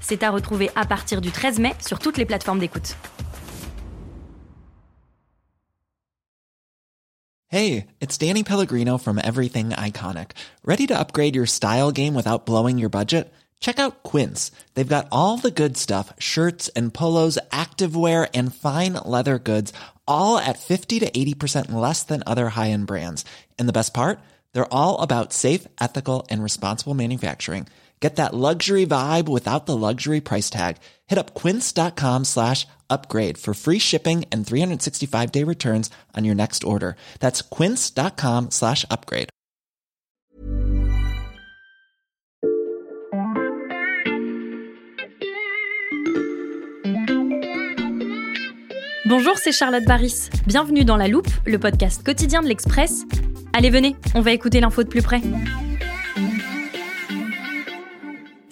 C'est à retrouver à partir du 13 mai sur toutes les plateformes d'écoute. Hey, it's Danny Pellegrino from Everything Iconic. Ready to upgrade your style game without blowing your budget? Check out Quince. They've got all the good stuff shirts and polos, activewear, and fine leather goods, all at 50 to 80% less than other high end brands. And the best part? They're all about safe, ethical, and responsible manufacturing. Get that luxury vibe without the luxury price tag. Hit up quince.com slash upgrade for free shipping and 365 day returns on your next order. That's quince.com slash upgrade. Bonjour, c'est Charlotte Baris. Bienvenue dans La Loupe, le podcast quotidien de l'Express. Allez, venez, on va écouter l'info de plus près.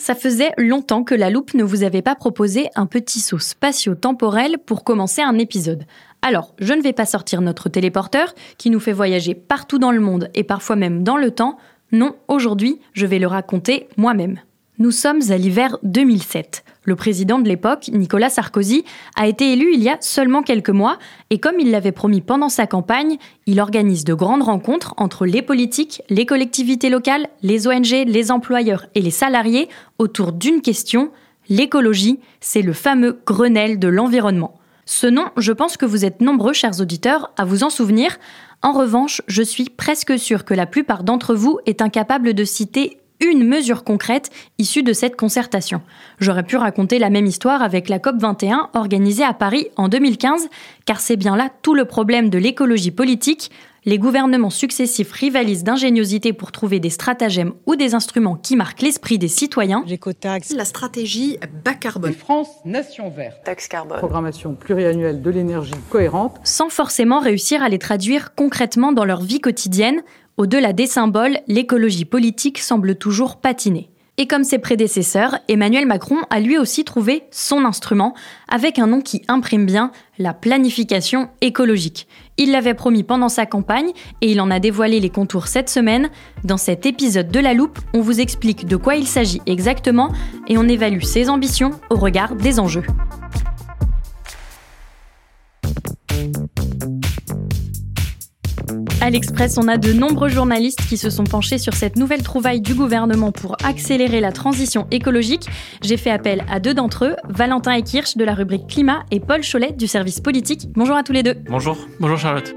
Ça faisait longtemps que La Loupe ne vous avait pas proposé un petit saut spatio-temporel pour commencer un épisode. Alors, je ne vais pas sortir notre téléporteur qui nous fait voyager partout dans le monde et parfois même dans le temps. Non, aujourd'hui, je vais le raconter moi-même. Nous sommes à l'hiver 2007. Le président de l'époque, Nicolas Sarkozy, a été élu il y a seulement quelques mois et comme il l'avait promis pendant sa campagne, il organise de grandes rencontres entre les politiques, les collectivités locales, les ONG, les employeurs et les salariés autour d'une question, l'écologie, c'est le fameux Grenelle de l'environnement. Ce nom, je pense que vous êtes nombreux, chers auditeurs, à vous en souvenir. En revanche, je suis presque sûre que la plupart d'entre vous est incapable de citer une mesure concrète issue de cette concertation. J'aurais pu raconter la même histoire avec la COP21 organisée à Paris en 2015, car c'est bien là tout le problème de l'écologie politique. Les gouvernements successifs rivalisent d'ingéniosité pour trouver des stratagèmes ou des instruments qui marquent l'esprit des citoyens. L'écotaxe, la stratégie bas carbone. France Nation Verte. Taxe carbone. Programmation pluriannuelle de l'énergie cohérente. Sans forcément réussir à les traduire concrètement dans leur vie quotidienne, au-delà des symboles, l'écologie politique semble toujours patiner. Et comme ses prédécesseurs, Emmanuel Macron a lui aussi trouvé son instrument, avec un nom qui imprime bien la planification écologique. Il l'avait promis pendant sa campagne et il en a dévoilé les contours cette semaine. Dans cet épisode de La Loupe, on vous explique de quoi il s'agit exactement et on évalue ses ambitions au regard des enjeux. À l'Express, on a de nombreux journalistes qui se sont penchés sur cette nouvelle trouvaille du gouvernement pour accélérer la transition écologique. J'ai fait appel à deux d'entre eux, Valentin Ekirch de la rubrique Climat et Paul Cholet du service politique. Bonjour à tous les deux. Bonjour, bonjour Charlotte.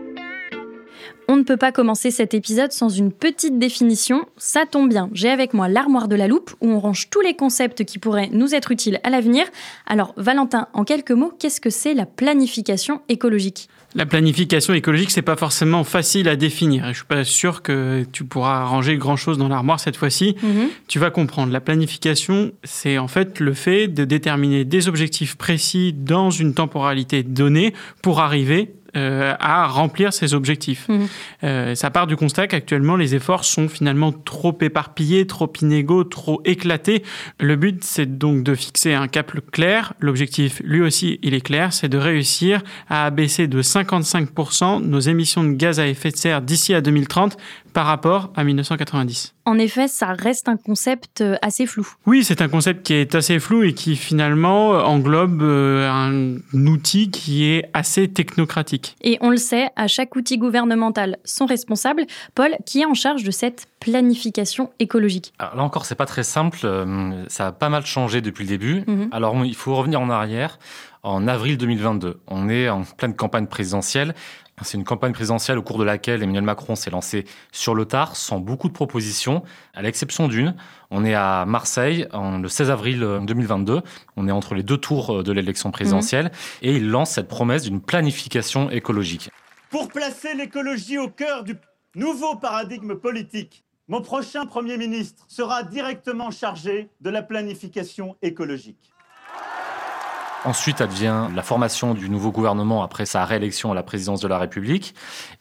On ne peut pas commencer cet épisode sans une petite définition. Ça tombe bien, j'ai avec moi l'armoire de la loupe où on range tous les concepts qui pourraient nous être utiles à l'avenir. Alors Valentin, en quelques mots, qu'est-ce que c'est la planification écologique? La planification écologique, c'est pas forcément facile à définir. Je suis pas sûr que tu pourras ranger grand chose dans l'armoire cette fois-ci. Mhm. Tu vas comprendre. La planification, c'est en fait le fait de déterminer des objectifs précis dans une temporalité donnée pour arriver euh, à remplir ces objectifs. Mhm. Euh, ça part du constat qu'actuellement les efforts sont finalement trop éparpillés, trop inégaux, trop éclatés. Le but, c'est donc de fixer un cap clair. L'objectif, lui aussi, il est clair, c'est de réussir à abaisser de 55% nos émissions de gaz à effet de serre d'ici à 2030 par rapport à 1990. En effet, ça reste un concept euh, assez flou. Oui, c'est un concept qui est assez flou et qui finalement englobe euh, un outil qui est assez technocratique. Et on le sait, à chaque outil gouvernemental son responsable. Paul, qui est en charge de cette planification écologique Alors là encore, c'est pas très simple. euh, Ça a pas mal changé depuis le début. Mhm. Alors il faut revenir en arrière. En avril 2022, on est en pleine campagne présidentielle. C'est une campagne présidentielle au cours de laquelle Emmanuel Macron s'est lancé sur le tard, sans beaucoup de propositions, à l'exception d'une. On est à Marseille en, le 16 avril 2022. On est entre les deux tours de l'élection présidentielle. Et il lance cette promesse d'une planification écologique. Pour placer l'écologie au cœur du nouveau paradigme politique, mon prochain Premier ministre sera directement chargé de la planification écologique. Ensuite advient la formation du nouveau gouvernement après sa réélection à la présidence de la République.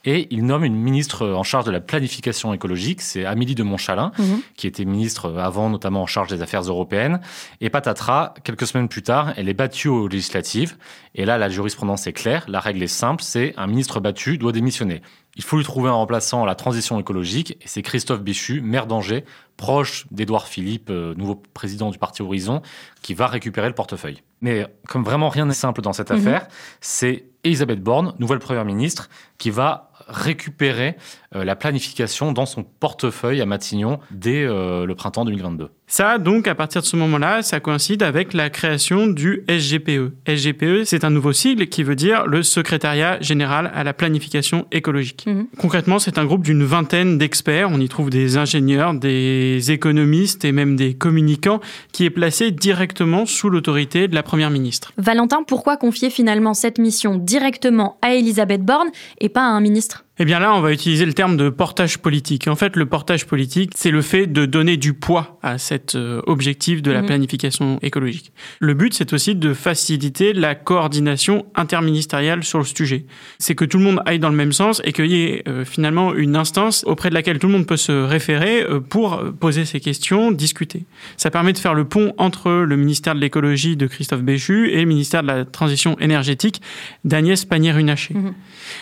Et il nomme une ministre en charge de la planification écologique, c'est Amélie de Montchalin, Mhm. qui était ministre avant, notamment en charge des affaires européennes. Et patatras, quelques semaines plus tard, elle est battue aux législatives. Et là, la jurisprudence est claire, la règle est simple, c'est un ministre battu doit démissionner. Il faut lui trouver un remplaçant à la transition écologique, et c'est Christophe Béchu, maire d'Angers, proche d'Édouard Philippe, euh, nouveau président du parti Horizon, qui va récupérer le portefeuille. Mais comme vraiment rien n'est simple dans cette Mhm. affaire, c'est Elisabeth Borne, nouvelle première ministre, qui va récupérer la planification dans son portefeuille à Matignon dès euh, le printemps 2022. Ça, donc, à partir de ce moment-là, ça coïncide avec la création du SGPE. SGPE, c'est un nouveau sigle qui veut dire le Secrétariat Général à la Planification Écologique. Mhm. Concrètement, c'est un groupe d'une vingtaine d'experts. On y trouve des ingénieurs, des économistes et même des communicants qui est placé directement sous l'autorité de la Première ministre. Valentin, pourquoi confier finalement cette mission directement à Elisabeth Borne et pas à un ministre? Eh bien là, on va utiliser le terme de portage politique. En fait, le portage politique, c'est le fait de donner du poids à cet euh, objectif de la Mhm. planification écologique. Le but, c'est aussi de faciliter la coordination interministérielle sur le sujet. C'est que tout le monde aille dans le même sens et qu'il y ait euh, finalement une instance auprès de laquelle tout le monde peut se référer euh, pour poser ses questions, discuter. Ça permet de faire le pont entre le ministère de l'écologie de Christophe Béchu et le ministère de la transition énergétique d'Agnès Pannier-Runacher. Mhm.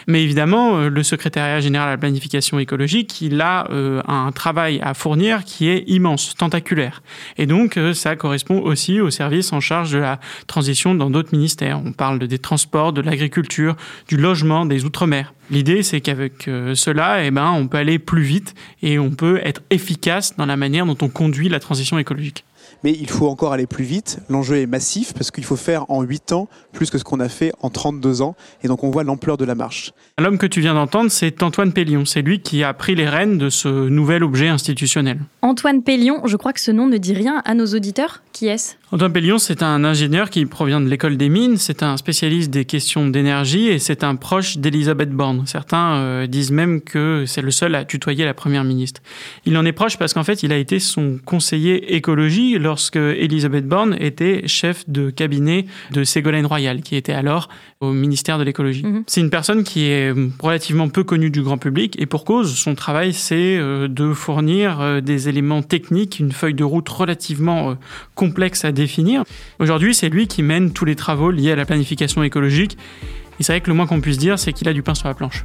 Mais évidemment, le secrétariat général à la planification écologique, il a euh, un travail à fournir qui est immense, tentaculaire. Et donc, euh, ça correspond aussi aux services en charge de la transition dans d'autres ministères. On parle de- des transports, de l'agriculture, du logement, des outre-mer. L'idée, c'est qu'avec euh, cela, eh ben, on peut aller plus vite et on peut être efficace dans la manière dont on conduit la transition écologique. Mais il faut encore aller plus vite. L'enjeu est massif parce qu'il faut faire en 8 ans plus que ce qu'on a fait en 32 ans. Et donc on voit l'ampleur de la marche. L'homme que tu viens d'entendre, c'est Antoine Pellion. C'est lui qui a pris les rênes de ce nouvel objet institutionnel. Antoine Pellion, je crois que ce nom ne dit rien à nos auditeurs. Qui est-ce? Antoine Pellion, c'est un ingénieur qui provient de l'école des mines, c'est un spécialiste des questions d'énergie et c'est un proche d'Elisabeth Borne. Certains euh, disent même que c'est le seul à tutoyer la première ministre. Il en est proche parce qu'en fait, il a été son conseiller écologie lorsque Elisabeth Borne était chef de cabinet de Ségolène Royal, qui était alors au ministère de l'écologie. Mhm. C'est une personne qui est relativement peu connue du grand public et pour cause, son travail, c'est euh, de fournir euh, des éléments techniques, une feuille de route relativement euh, complexe à définir. Aujourd'hui, c'est lui qui mène tous les travaux liés à la planification écologique. Et c'est vrai que le moins qu'on puisse dire, c'est qu'il a du pain sur la planche.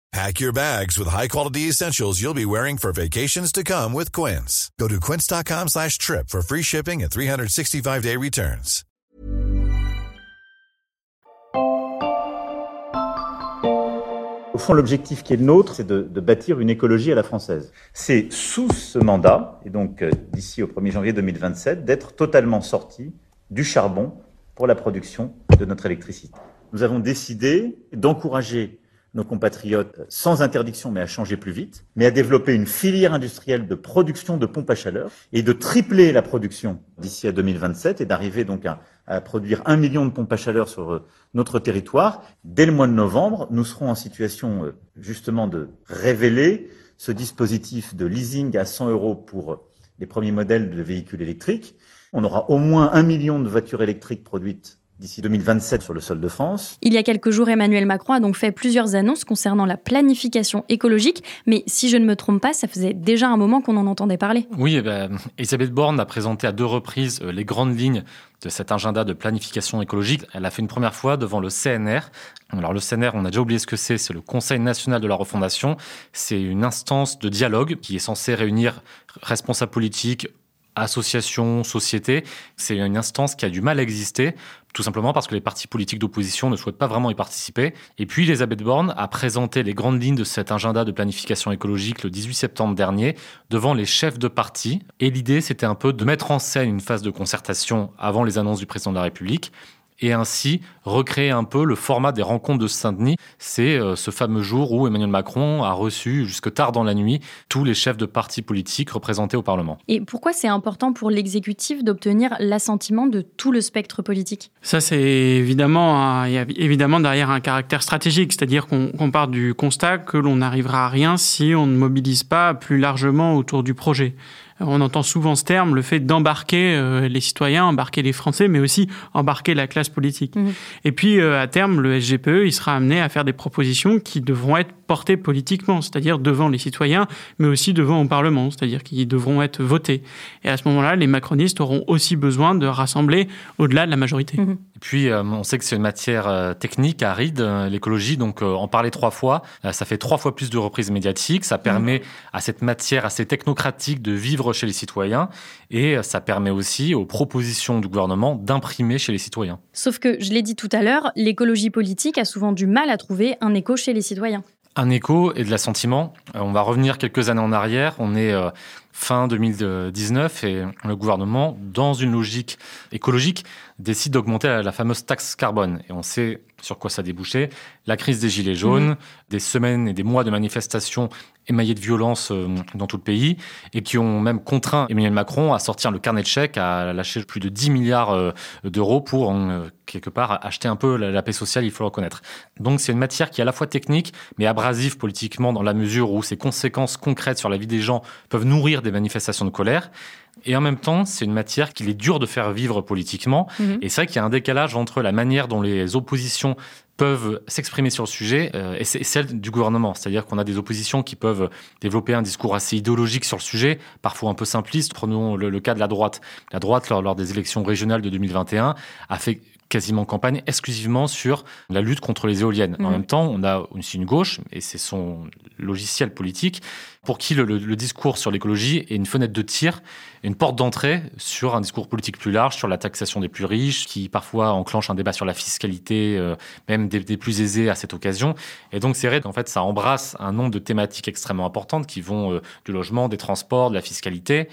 Pack your bags with high-quality essentials you'll be wearing for vacations to come with Quince. Go to quince.com slash trip for free shipping and 365-day returns. Au fond, l'objectif qui est le nôtre, c'est de, de bâtir une écologie à la française. C'est sous ce mandat, et donc euh, d'ici au 1er janvier 2027, d'être totalement sorti du charbon pour la production de notre électricité. Nous avons décidé d'encourager nos compatriotes sans interdiction, mais à changer plus vite, mais à développer une filière industrielle de production de pompes à chaleur et de tripler la production d'ici à 2027 et d'arriver donc à, à produire un million de pompes à chaleur sur euh, notre territoire. Dès le mois de novembre, nous serons en situation euh, justement de révéler ce dispositif de leasing à 100 euros pour euh, les premiers modèles de véhicules électriques. On aura au moins un million de voitures électriques produites d'ici 2027 sur le sol de France. Il y a quelques jours, Emmanuel Macron a donc fait plusieurs annonces concernant la planification écologique, mais si je ne me trompe pas, ça faisait déjà un moment qu'on en entendait parler. Oui, eh ben, Elisabeth Borne a présenté à deux reprises euh, les grandes lignes de cet agenda de planification écologique. Elle a fait une première fois devant le CNR. Alors le CNR, on a déjà oublié ce que c'est, c'est le Conseil national de la refondation. C'est une instance de dialogue qui est censée réunir responsables politiques, associations, sociétés. C'est une instance qui a du mal à exister, tout simplement parce que les partis politiques d'opposition ne souhaitent pas vraiment y participer. Et puis, Elisabeth Borne a présenté les grandes lignes de cet agenda de planification écologique le 18 septembre dernier devant les chefs de parti. Et l'idée, c'était un peu de mettre en scène une phase de concertation avant les annonces du président de la République et ainsi recréer un peu le format des rencontres de Saint-Denis. C'est euh, ce fameux jour où Emmanuel Macron a reçu jusque tard dans la nuit tous les chefs de partis politiques représentés au Parlement. Et pourquoi c'est important pour l'exécutif d'obtenir l'assentiment de tout le spectre politique? Ça, c'est évidemment, il y a évidemment derrière un caractère stratégique, c'est-à-dire qu'on part du constat que l'on n'arrivera à rien si on ne mobilise pas plus largement autour du projet. On entend souvent ce terme, le fait d'embarquer euh, les citoyens, embarquer les Français, mais aussi embarquer la classe politique. Mmh. Et puis, euh, à terme, le SGPE, il sera amené à faire des propositions qui devront être portées politiquement, c'est-à-dire devant les citoyens, mais aussi devant au Parlement, c'est-à-dire qui devront être votés. Et à ce moment-là, les macronistes auront aussi besoin de rassembler au-delà de la majorité. Mmh. Et puis, euh, on sait que c'est une matière technique, aride, l'écologie, donc en parler trois fois, ça fait trois fois plus de reprises médiatiques, ça permet mmh. à cette matière assez technocratique de vivre chez les citoyens et ça permet aussi aux propositions du gouvernement d'imprimer chez les citoyens. Sauf que, je l'ai dit tout à l'heure, l'écologie politique a souvent du mal à trouver un écho chez les citoyens. Un écho et de l'assentiment. Euh, on va revenir quelques années en arrière. On est euh, fin 2019 et le gouvernement, dans une logique écologique, décide d'augmenter la fameuse taxe carbone. Et on sait sur quoi ça a débouché. La crise des Gilets jaunes, mmh. des semaines et des mois de manifestations émaillées de violence euh, dans tout le pays et qui ont même contraint Emmanuel Macron à sortir le carnet de chèques, à lâcher plus de 10 milliards euh, d'euros pour, euh, quelque part, acheter un peu la paix sociale, il faut le reconnaître. Donc c'est une matière qui est à la fois technique, mais abrasive politiquement dans la mesure où ses conséquences concrètes sur la vie des gens peuvent nourrir des manifestations de colère. Et en même temps, c'est une matière qu'il est dur de faire vivre politiquement. Mhm. Et c'est vrai qu'il y a un décalage entre la manière dont les oppositions peuvent s'exprimer sur le sujet euh, et c'est celle du gouvernement. C'est-à-dire qu'on a des oppositions qui peuvent développer un discours assez idéologique sur le sujet, parfois un peu simpliste. Prenons le, cas de la droite. La droite, lors, lors des élections régionales de 2021, a fait quasiment campagne exclusivement sur la lutte contre les éoliennes. En mhm. même temps, on a aussi une gauche, et c'est son logiciel politique, pour qui le, discours sur l'écologie est une fenêtre de tir, une porte d'entrée sur un discours politique plus large, sur la taxation des plus riches, qui parfois enclenche un débat sur la fiscalité, euh, même des, des, plus aisés à cette occasion. Et donc c'est vrai qu'en fait, ça embrasse un nombre de thématiques extrêmement importantes qui vont euh, du logement, des transports, de la fiscalité.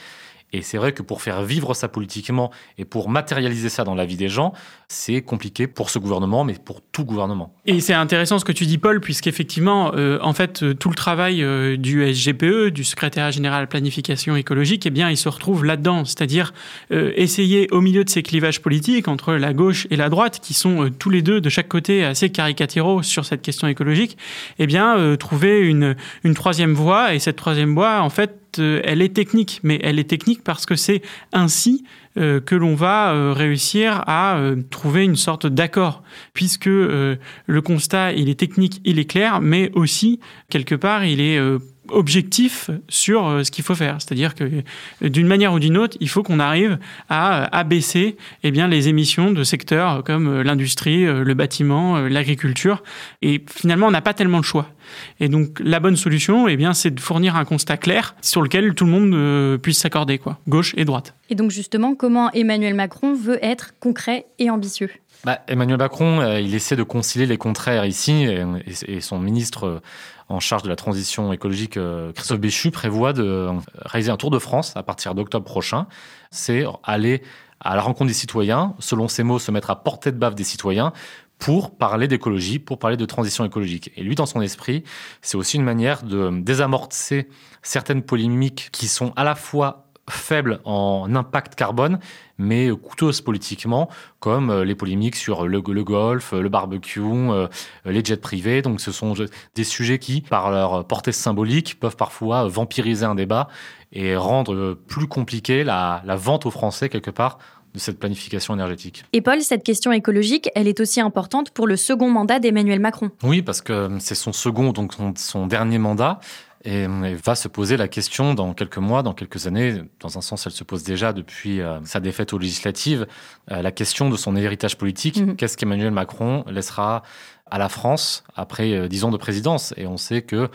Et c'est vrai que pour faire vivre ça politiquement et pour matérialiser ça dans la vie des gens, c'est compliqué pour ce gouvernement, mais pour tout gouvernement. Et c'est intéressant ce que tu dis, Paul, puisqu'effectivement, euh, en fait, euh, tout le travail euh, du SGPE, du secrétaire général planification écologique, eh bien, il se retrouve là-dedans, c'est-à-dire euh, essayer au milieu de ces clivages politiques entre la gauche et la droite, qui sont tous les deux de chaque côté assez caricaturaux sur cette question écologique, eh bien, trouver une troisième voie. Et cette troisième voie, en fait, elle est technique, mais elle est technique parce que c'est ainsi euh, que l'on va euh, réussir à euh, trouver une sorte d'accord, puisque le constat, il est technique, il est clair, mais aussi, quelque part, il est objectif sur ce qu'il faut faire. C'est-à-dire que d'une manière ou d'une autre, il faut qu'on arrive à abaisser eh bien, les émissions de secteurs comme l'industrie, le bâtiment, l'agriculture. Et finalement, on n'a pas tellement le choix. Et donc la bonne solution, eh bien, c'est de fournir un constat clair sur lequel tout le monde euh, puisse s'accorder, quoi, gauche et droite. Et donc justement, comment Emmanuel Macron veut être concret et ambitieux? Bah, Emmanuel Macron, euh, il essaie de concilier les contraires ici, et, son ministre euh, en charge de la transition écologique, Christophe Béchu, prévoit de réaliser un tour de France à partir d'octobre prochain. C'est aller à la rencontre des citoyens, selon ses mots, se mettre à portée de baffe des citoyens pour parler d'écologie, pour parler de transition écologique. Et lui, dans son esprit, c'est aussi une manière de désamorcer certaines polémiques qui sont à la fois faibles en impact carbone, mais coûteuses politiquement, comme euh, les polémiques sur le, golf, le barbecue, euh, les jets privés. Donc ce sont des sujets qui, par leur portée symbolique, peuvent parfois vampiriser un débat et rendre plus compliqué la, la vente aux Français, quelque part, de cette planification énergétique. Et Paul, cette question écologique, elle est aussi importante pour le second mandat d'Emmanuel Macron. Oui, parce que c'est son second, donc son, dernier mandat. Et, va se poser la question dans quelques mois, dans quelques années, dans un sens elle se pose déjà depuis euh, sa défaite aux législatives, euh, la question de son héritage politique. Mhm. Qu'est-ce qu'Emmanuel Macron laissera à la France après euh, dix ans de présidence? Et on sait que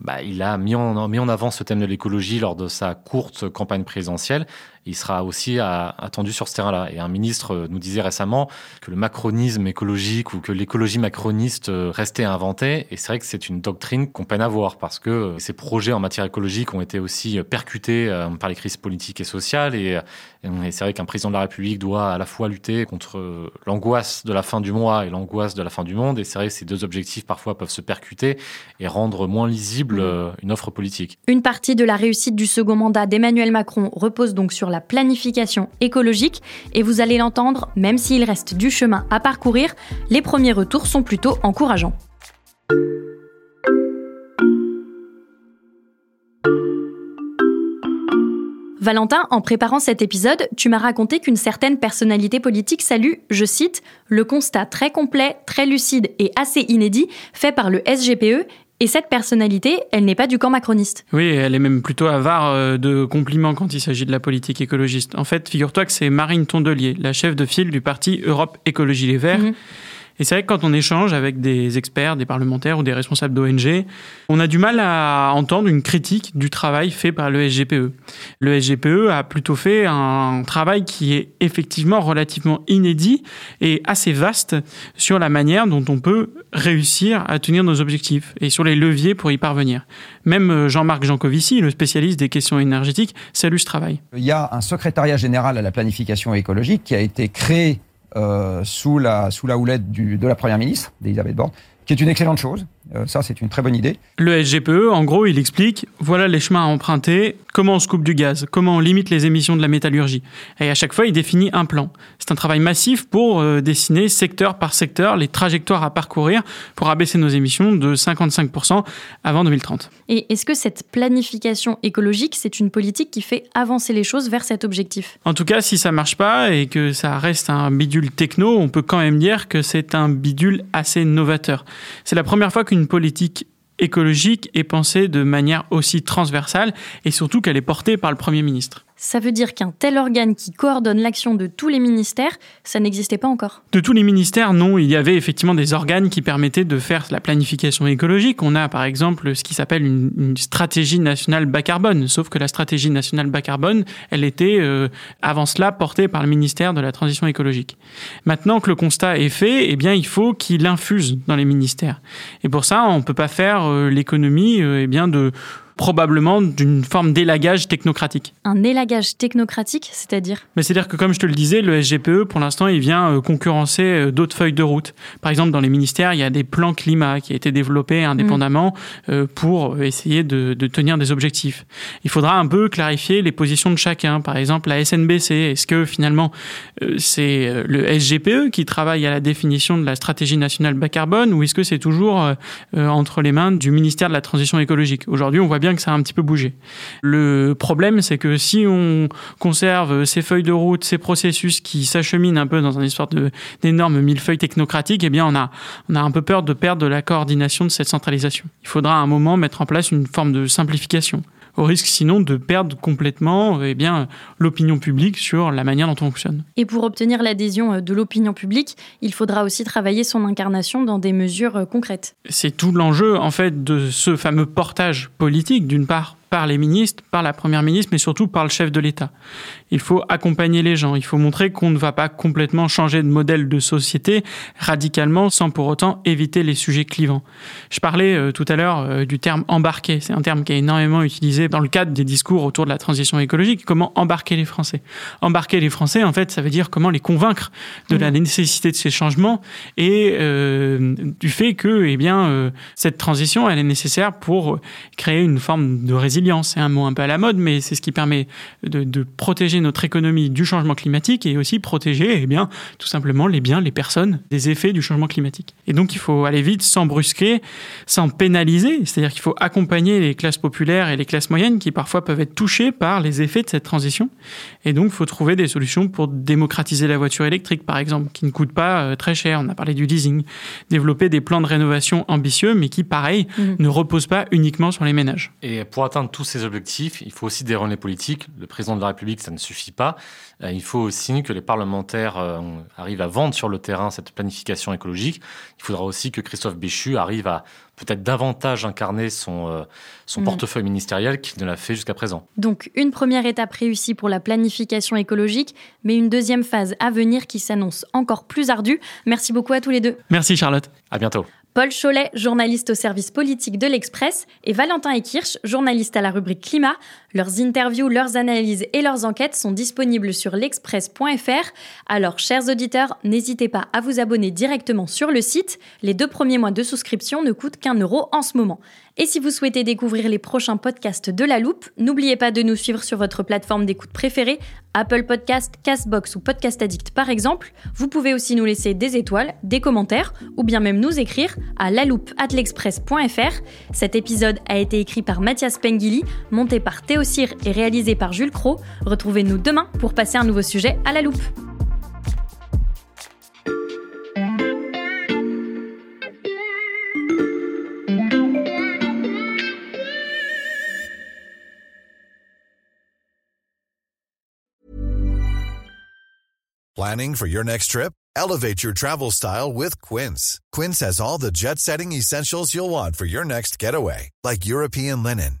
bah, il a mis en, mis en avant ce thème de l'écologie lors de sa courte campagne présidentielle. il sera aussi attendu sur ce terrain-là. Et un ministre nous disait récemment que le macronisme écologique ou que l'écologie macroniste restait à inventer. Et c'est vrai que c'est une doctrine qu'on peine à voir parce que ces projets en matière écologique ont été aussi percutés par les crises politiques et sociales. Et, et c'est vrai qu'un président de la République doit à la fois lutter contre l'angoisse de la fin du mois et l'angoisse de la fin du monde. Et c'est vrai que ces deux objectifs parfois peuvent se percuter et rendre moins lisible mmh. euh, une offre politique. Une partie de la réussite du second mandat d'Emmanuel Macron repose donc sur la planification écologique et vous allez l'entendre, même s'il reste du chemin à parcourir, les premiers retours sont plutôt encourageants. Valentin, en préparant cet épisode, tu m'as raconté qu'une certaine personnalité politique salue, je cite, le constat très complet, très lucide et assez inédit fait par le SGPE et cette personnalité, elle n'est pas du camp macroniste. Oui, elle est même plutôt avare euh, de compliments quand il s'agit de la politique écologiste. En fait, figure-toi que c'est Marine Tondelier, la chef de file du parti Europe Écologie Les Verts. Mhm. Et c'est vrai que quand on échange avec des experts, des parlementaires ou des responsables d'ONG, on a du mal à entendre une critique du travail fait par le SGPE. Le SGPE a plutôt fait un travail qui est effectivement relativement inédit et assez vaste sur la manière dont on peut réussir à tenir nos objectifs et sur les leviers pour y parvenir. Même Jean-Marc Jancovici, le spécialiste des questions énergétiques, salue ce travail. Il y a un secrétariat général à la planification écologique qui a été créé euh, sous, la, sous la houlette du, de la Première ministre, d'Elisabeth Borne, qui est une excellente chose. Euh, ça, c'est une très bonne idée. Le SGPE, en gros, il explique voilà les chemins à emprunter, comment on se coupe du gaz, comment on limite les émissions de la métallurgie. Et à chaque fois, il définit un plan. C'est un travail massif pour euh, dessiner secteur par secteur les trajectoires à parcourir pour abaisser nos émissions de 55% avant 2030. Et est-ce que cette planification écologique, c'est une politique qui fait avancer les choses vers cet objectif? En tout cas, si ça marche pas et que ça reste un bidule techno, on peut quand même dire que c'est un bidule assez novateur. C'est la première fois qu'une une politique écologique est pensée de manière aussi transversale et surtout qu'elle est portée par le Premier ministre. Ça veut dire qu'un tel organe qui coordonne l'action de tous les ministères, ça n'existait pas encore De tous les ministères, non. Il y avait effectivement des organes qui permettaient de faire la planification écologique. On a par exemple ce qui s'appelle une, stratégie nationale bas carbone. Sauf que la stratégie nationale bas carbone, elle était euh, avant cela portée par le ministère de la Transition écologique. Maintenant que le constat est fait, eh bien il faut qu'il infuse dans les ministères. Et pour ça, on ne peut pas faire euh, l'économie euh, eh bien de probablement d'une forme d'élagage technocratique. Un élagage technocratique, c'est-à-dire Mais c'est-à-dire que comme je te le disais, le SGPE, pour l'instant, il vient euh, concurrencer euh, d'autres feuilles de route. Par exemple, dans les ministères, il y a des plans climat qui ont été développés indépendamment mm. pour essayer de, de, tenir des objectifs. Il faudra un peu clarifier les positions de chacun. Par exemple, la SNBC, est-ce que finalement c'est le SGPE qui travaille à la définition de la stratégie nationale bas carbone ou est-ce que c'est toujours entre les mains du ministère de la Transition écologique? Aujourd'hui, on voit bien que ça a un petit peu bougé. Le problème, c'est que si on conserve ces feuilles de route, ces processus qui s'acheminent un peu dans une histoire d'énormes millefeuilles technocratiques, eh bien, on a, on a un peu peur de perdre la coordination de cette centralisation. Il faudra à un moment mettre en place une forme de simplification au risque sinon de perdre complètement eh bien, l'opinion publique sur la manière dont on fonctionne. Et pour obtenir l'adhésion euh, de l'opinion publique, il faudra aussi travailler son incarnation dans des mesures euh, concrètes. C'est tout l'enjeu en fait de ce fameux portage politique d'une part par les ministres, par la première ministre, mais surtout par le chef de l'État. Il faut accompagner les gens, il faut montrer qu'on ne va pas complètement changer de modèle de société radicalement sans pour autant éviter les sujets clivants. Je parlais euh, tout à l'heure euh, du terme embarquer, c'est un terme qui est énormément utilisé dans le cadre des discours autour de la transition écologique, comment embarquer les Français? Embarquer les Français, en fait, ça veut dire comment les convaincre de la mmh. nécessité de ces changements et euh, du fait que eh bien, cette transition, elle est nécessaire pour créer une forme de résilience c'est un mot un peu à la mode, mais c'est ce qui permet de, protéger notre économie du changement climatique et aussi protéger, eh bien, tout simplement les biens, les personnes des effets du changement climatique. Et donc, il faut aller vite sans brusquer, sans pénaliser, c'est-à-dire qu'il faut accompagner les classes populaires et les classes moyennes qui parfois peuvent être touchées par les effets de cette transition. Et donc, il faut trouver des solutions pour démocratiser la voiture électrique, par exemple, qui ne coûte pas euh, très cher. On a parlé du leasing. Développer des plans de rénovation ambitieux, mais qui, pareil, mmh. ne reposent pas uniquement sur les ménages. Et pour atteindre tous ces objectifs, il faut aussi des relais politiques. Le président de la République, ça ne suffit pas. Euh, il faut aussi que les parlementaires euh, arrivent à vendre sur le terrain cette planification écologique. Il faudra aussi que Christophe Béchu arrive à peut-être davantage incarner son, euh, son Mm. portefeuille ministériel qu'il ne l'a fait jusqu'à présent. Donc une première étape réussie pour la planification écologique, mais une deuxième phase à venir qui s'annonce encore plus ardue. Merci beaucoup à tous les deux. Merci Charlotte. À bientôt. Paul Cholet, journaliste au service politique de l'Express, et Valentin Ekirch, journaliste à la rubrique Climat. Leurs interviews, leurs analyses et leurs enquêtes sont disponibles sur l'express.fr. Alors, chers auditeurs, n'hésitez pas à vous abonner directement sur le site. Les deux premiers mois de souscription ne coûtent qu'un euro en ce moment. Et si vous souhaitez découvrir les prochains podcasts de La Loupe, n'oubliez pas de nous suivre sur votre plateforme d'écoute préférée, Apple Podcast, Castbox ou Podcast Addict par exemple. Vous pouvez aussi nous laisser des étoiles, des commentaires ou bien même nous écrire à laloupe@l'express.fr. Cet épisode a été écrit par Mathias Pengili, monté par Théo Cyr et réalisé par Jules Cro. Retrouvez-nous demain pour passer un nouveau sujet à la loupe. Planning for your next trip? Elevate your travel style with Quince. Quince has all the jet setting essentials you'll want for your next getaway, like European linen,